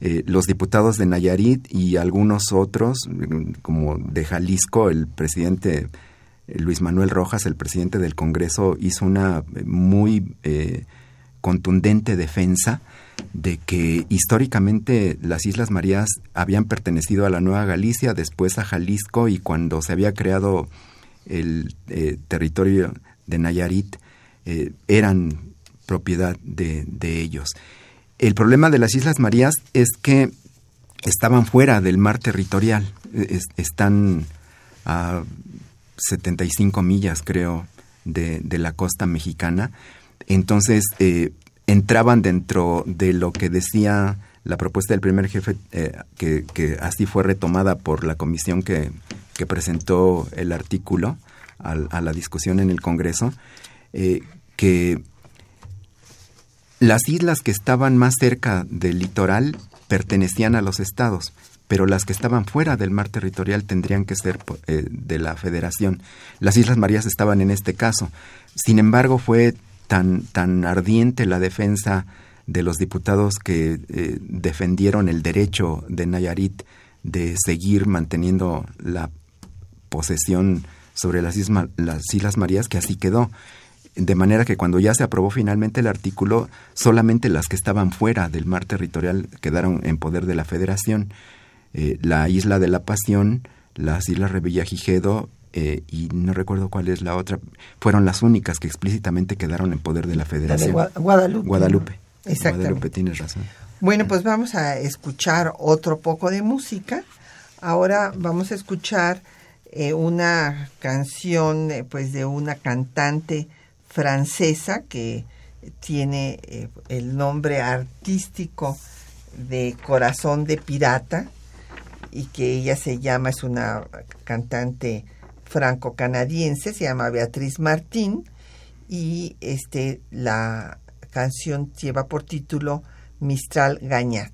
Eh, los diputados de Nayarit y algunos otros, como de Jalisco, el presidente eh, Luis Manuel Rojas, el presidente del Congreso, hizo una muy contundente defensa de que históricamente las Islas Marías habían pertenecido a la Nueva Galicia, después a Jalisco y cuando se había creado el eh, territorio de Nayarit eh, eran propiedad de, ellos. El problema de las Islas Marías es que estaban fuera del mar territorial, están a 75 millas creo de, la costa mexicana, entonces eh, entraban dentro de lo que decía la propuesta del primer jefe, que, que, así fue retomada por la comisión que, que presentó el artículo a, la discusión en el Congreso, eh, que las islas que estaban más cerca del litoral pertenecían a los estados, pero las que estaban fuera del mar territorial tendrían que ser eh, de la federación. Las Islas Marías estaban en este caso. Sin embargo, fue tan, tan ardiente la defensa de los diputados que eh, defendieron el derecho de Nayarit de seguir manteniendo la posesión sobre las, las Islas Marías, que así quedó. De manera que cuando ya se aprobó finalmente el artículo, solamente las que estaban fuera del mar territorial quedaron en poder de la Federación. Eh, la isla de la Pasión, las Islas Revillagigedo eh, y no recuerdo cuál es la otra, fueron las únicas que explícitamente quedaron en poder de la Federación. Guadalupe. Guadalupe. Exactamente. Guadalupe, tienes razón. Bueno, pues vamos a escuchar otro poco de música. Ahora vamos a escuchar eh, una canción eh, pues de una cantante francesa que tiene eh, el nombre artístico de Corazón de Pirata y que ella se llama, es una cantante franco-canadiense, se llama Beatriz Martín y este, la canción lleva por título Mistral Gagnat.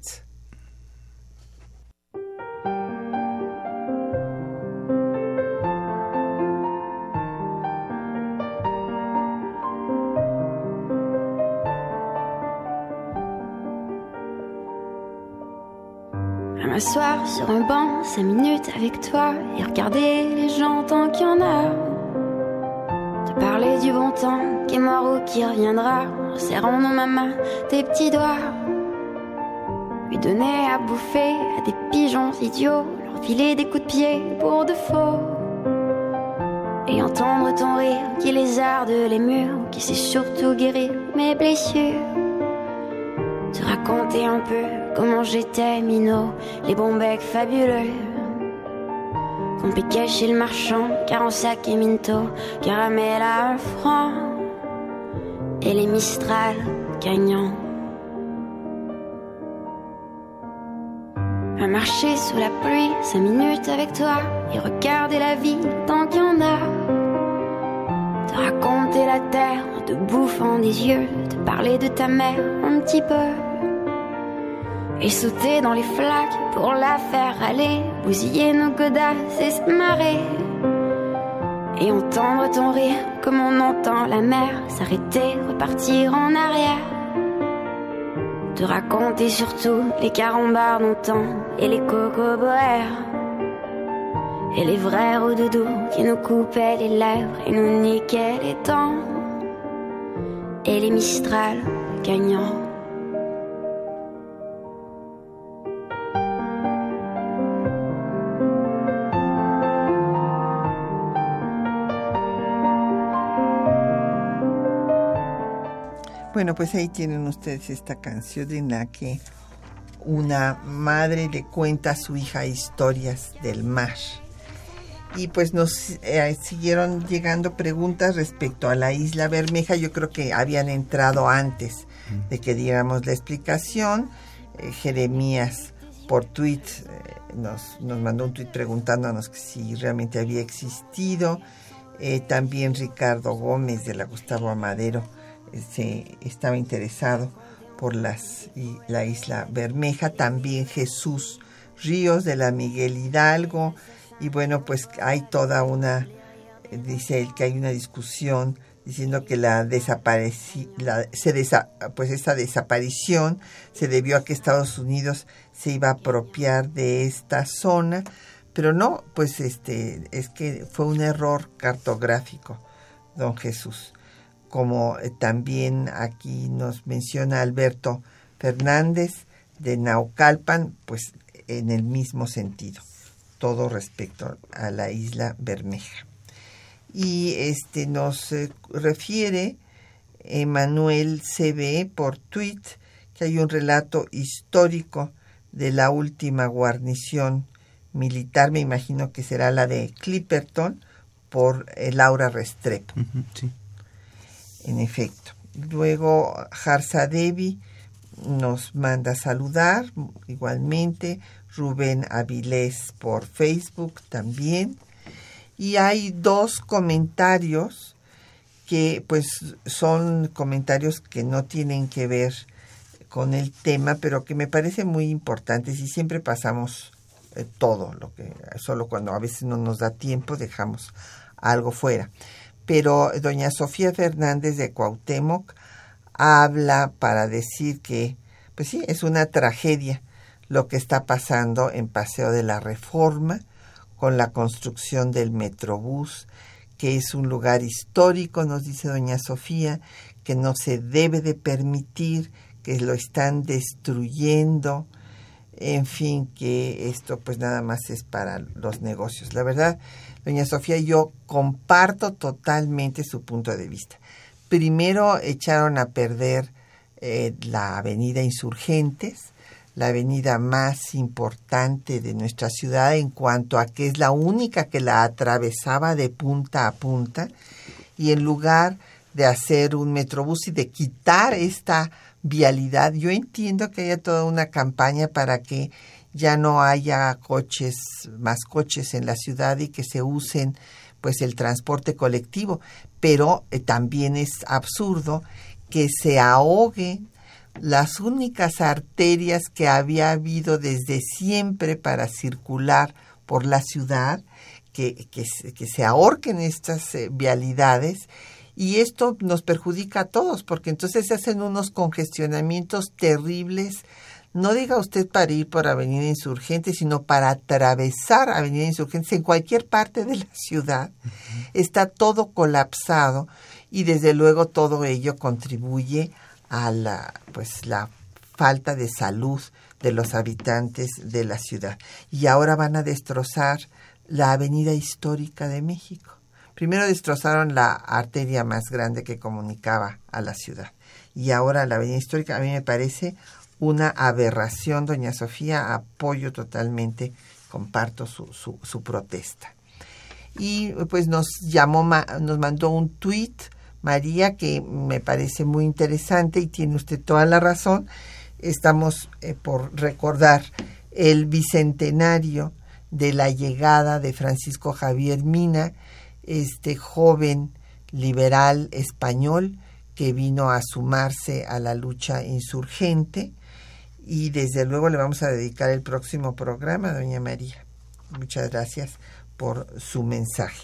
M'asseoir sur un banc, cinq minutes avec toi et regarder les gens tant qu'il y en a. Te parler du bon temps qui est mort ou qui reviendra, en serrant dans ma main tes petits doigts. Lui donner à bouffer à des pigeons idiots, leur filer des coups de pied pour de faux. Et entendre ton rire qui les arde les murs, qui sait surtout guérir mes blessures. Te raconter un peu comment j'étais minot, les bons becs fabuleux. Qu'on piquait chez le marchand, car en sac et minto, caramel à un franc. Et les Mistral gagnants. À marcher sous la pluie, cinq minutes avec toi, et regarder la vie tant qu'il y en a. Te raconter la terre te bouffant des yeux, te parler de ta mère un petit peu. Et sauter dans les flaques pour la faire aller, bousiller nos godasses et se marrer. Et entendre ton rire comme on entend la mer s'arrêter, repartir en arrière. Te raconter surtout les carambars d'antan et les cocoboères. Et les vrais doudou qui nous coupaient les lèvres et nous niquaient les dents. Et les Mistral gagnants. Bueno, pues ahí tienen ustedes esta canción en la que una madre le cuenta a su hija historias del mar. Y pues nos eh, siguieron llegando preguntas respecto a la isla Bermeja. Yo creo que habían entrado antes de que diéramos la explicación. Eh, Jeremías por tweet eh, nos, nos mandó un tweet preguntándonos si realmente había existido. también Ricardo Gómez de la Gustavo Amadero se estaba interesado por las, y la isla Bermeja, también Jesús Ríos de la Miguel Hidalgo, y bueno, pues hay toda una, dice él que hay una discusión diciendo que la, la se pues esta desaparición se debió a que Estados Unidos se iba a apropiar de esta zona, pero no, pues este es que fue un error cartográfico, don Jesús como eh, también aquí nos menciona Alberto Fernández de Naucalpan, pues en el mismo sentido, todo respecto a la isla Bermeja. Y este nos eh, refiere Emanuel CB por tweet que hay un relato histórico de la última guarnición militar, me imagino que será la de Clipperton, por eh, Laura Restrepo. sí en efecto. Luego Harsa Devi nos manda saludar igualmente, Rubén Avilés por Facebook también. Y hay dos comentarios que pues son comentarios que no tienen que ver con el tema, pero que me parecen muy importantes y siempre pasamos eh, todo, lo que solo cuando a veces no nos da tiempo dejamos algo fuera pero doña Sofía Fernández de Cuauhtémoc habla para decir que, pues sí, es una tragedia lo que está pasando en Paseo de la Reforma con la construcción del Metrobús, que es un lugar histórico, nos dice doña Sofía, que no se debe de permitir, que lo están destruyendo, en fin, que esto pues nada más es para los negocios. La verdad, Doña Sofía, yo comparto totalmente su punto de vista. Primero echaron a perder eh, la avenida Insurgentes, la avenida más importante de nuestra ciudad en cuanto a que es la única que la atravesaba de punta a punta y en lugar de hacer un metrobús y de quitar esta vialidad, yo entiendo que haya toda una campaña para que ya no haya coches, más coches en la ciudad y que se usen pues el transporte colectivo, pero eh, también es absurdo que se ahoguen las únicas arterias que había habido desde siempre para circular por la ciudad, que, que, se ahorquen estas eh, vialidades. Y esto nos perjudica a todos porque entonces se hacen unos congestionamientos terribles no diga usted para ir por Avenida Insurgente, sino para atravesar Avenida Insurgentes en cualquier parte de la ciudad. Está todo colapsado y desde luego todo ello contribuye a la pues la falta de salud de los habitantes de la ciudad. Y ahora van a destrozar la Avenida Histórica de México. Primero destrozaron la arteria más grande que comunicaba a la ciudad. Y ahora la Avenida Histórica a mí me parece una aberración, doña Sofía, apoyo totalmente, comparto su, su, protesta. Y pues nos llamó, nos mandó un tuit, María, que me parece muy interesante y tiene usted toda la razón. Estamos eh, por recordar el bicentenario de la llegada de Francisco Javier Mina, este joven liberal español que vino a sumarse a la lucha insurgente y desde luego le vamos a dedicar el próximo programa, doña María. Muchas gracias por su mensaje.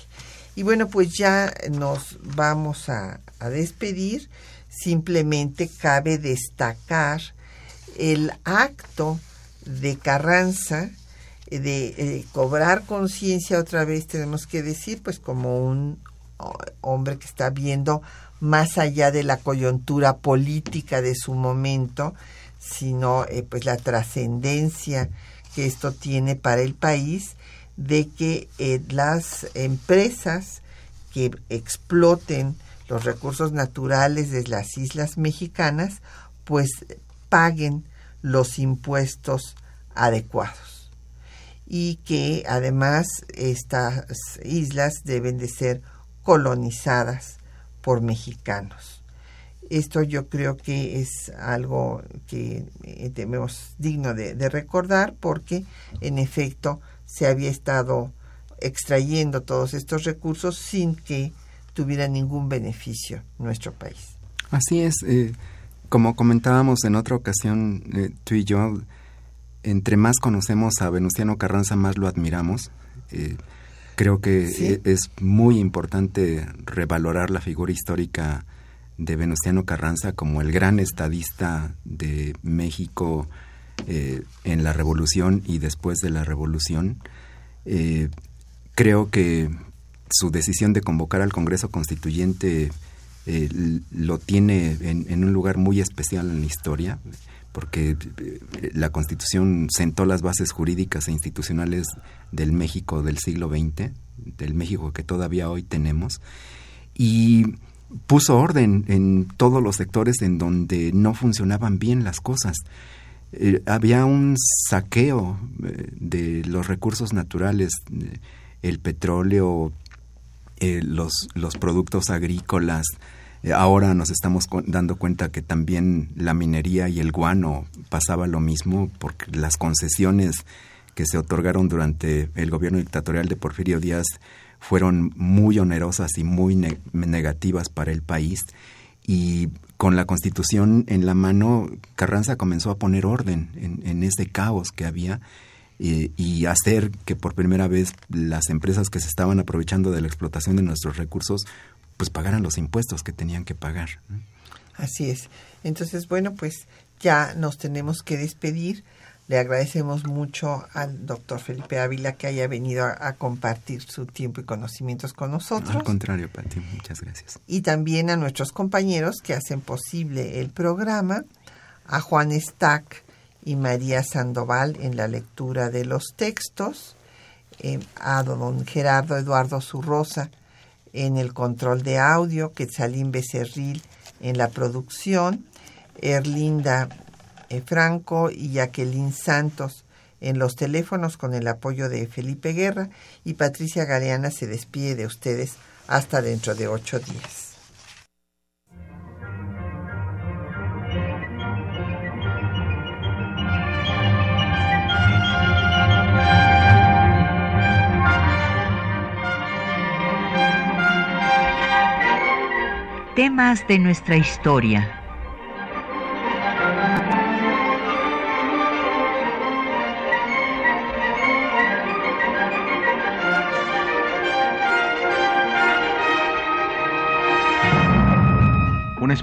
Y bueno, pues ya nos vamos a, despedir. Simplemente cabe destacar el acto de Carranza de eh, cobrar conciencia otra vez, tenemos que decir, pues como un hombre que está viendo más allá de la coyuntura política de su momento, sino eh, pues la trascendencia que esto tiene para el país de que eh, las empresas que exploten los recursos naturales de las islas mexicanas pues paguen los impuestos adecuados y que además estas islas deben de ser colonizadas por mexicanos. Esto yo creo que es algo que eh, tenemos digno de, de recordar porque en efecto se había estado extrayendo todos estos recursos sin que tuviera ningún beneficio nuestro país. Así es, eh, como comentábamos en otra ocasión, eh, tú y yo, entre más conocemos a Venustiano Carranza, más lo admiramos. Eh, creo que es muy importante revalorar la figura histórica de Venustiano Carranza como el gran estadista de México eh, en la revolución y después de la revolución. Eh, creo que su decisión de convocar al Congreso Constituyente eh, lo tiene en, un lugar muy especial en la historia, porque la Constitución sentó las bases jurídicas e institucionales del México del siglo XX, del México que todavía hoy tenemos, y puso orden en todos los sectores en donde no funcionaban bien las cosas. Eh, había un saqueo eh, de los recursos naturales, eh, el petróleo, los, los productos agrícolas. ahora nos estamos dando cuenta que también la minería y el guano pasaba lo mismo porque las concesiones que se otorgaron durante el gobierno dictatorial de Porfirio Díaz fueron muy onerosas y muy negativas para el país y con la constitución en la mano, Carranza comenzó a poner orden en, ese caos que había eh, y hacer que por primera vez las empresas que se estaban aprovechando de la explotación de nuestros recursos, pues pagaran los impuestos que tenían que pagar. Así es. Entonces, bueno, pues ya nos tenemos que despedir. Le agradecemos mucho al doctor Felipe Ávila que haya venido a, compartir su tiempo y conocimientos con nosotros. Al contrario, Pati, muchas gracias. Y también a nuestros compañeros que hacen posible el programa, a Juan Stack y María Sandoval en la lectura de los textos, eh, a don Gerardo Eduardo Zurrosa en el control de audio, Quetzalín Becerril en la producción, Erlinda Franco y Jacqueline Santos en los teléfonos con el apoyo de Felipe Guerra y Patricia Galeana se despide de ustedes hasta dentro de ocho días. Temas de nuestra historia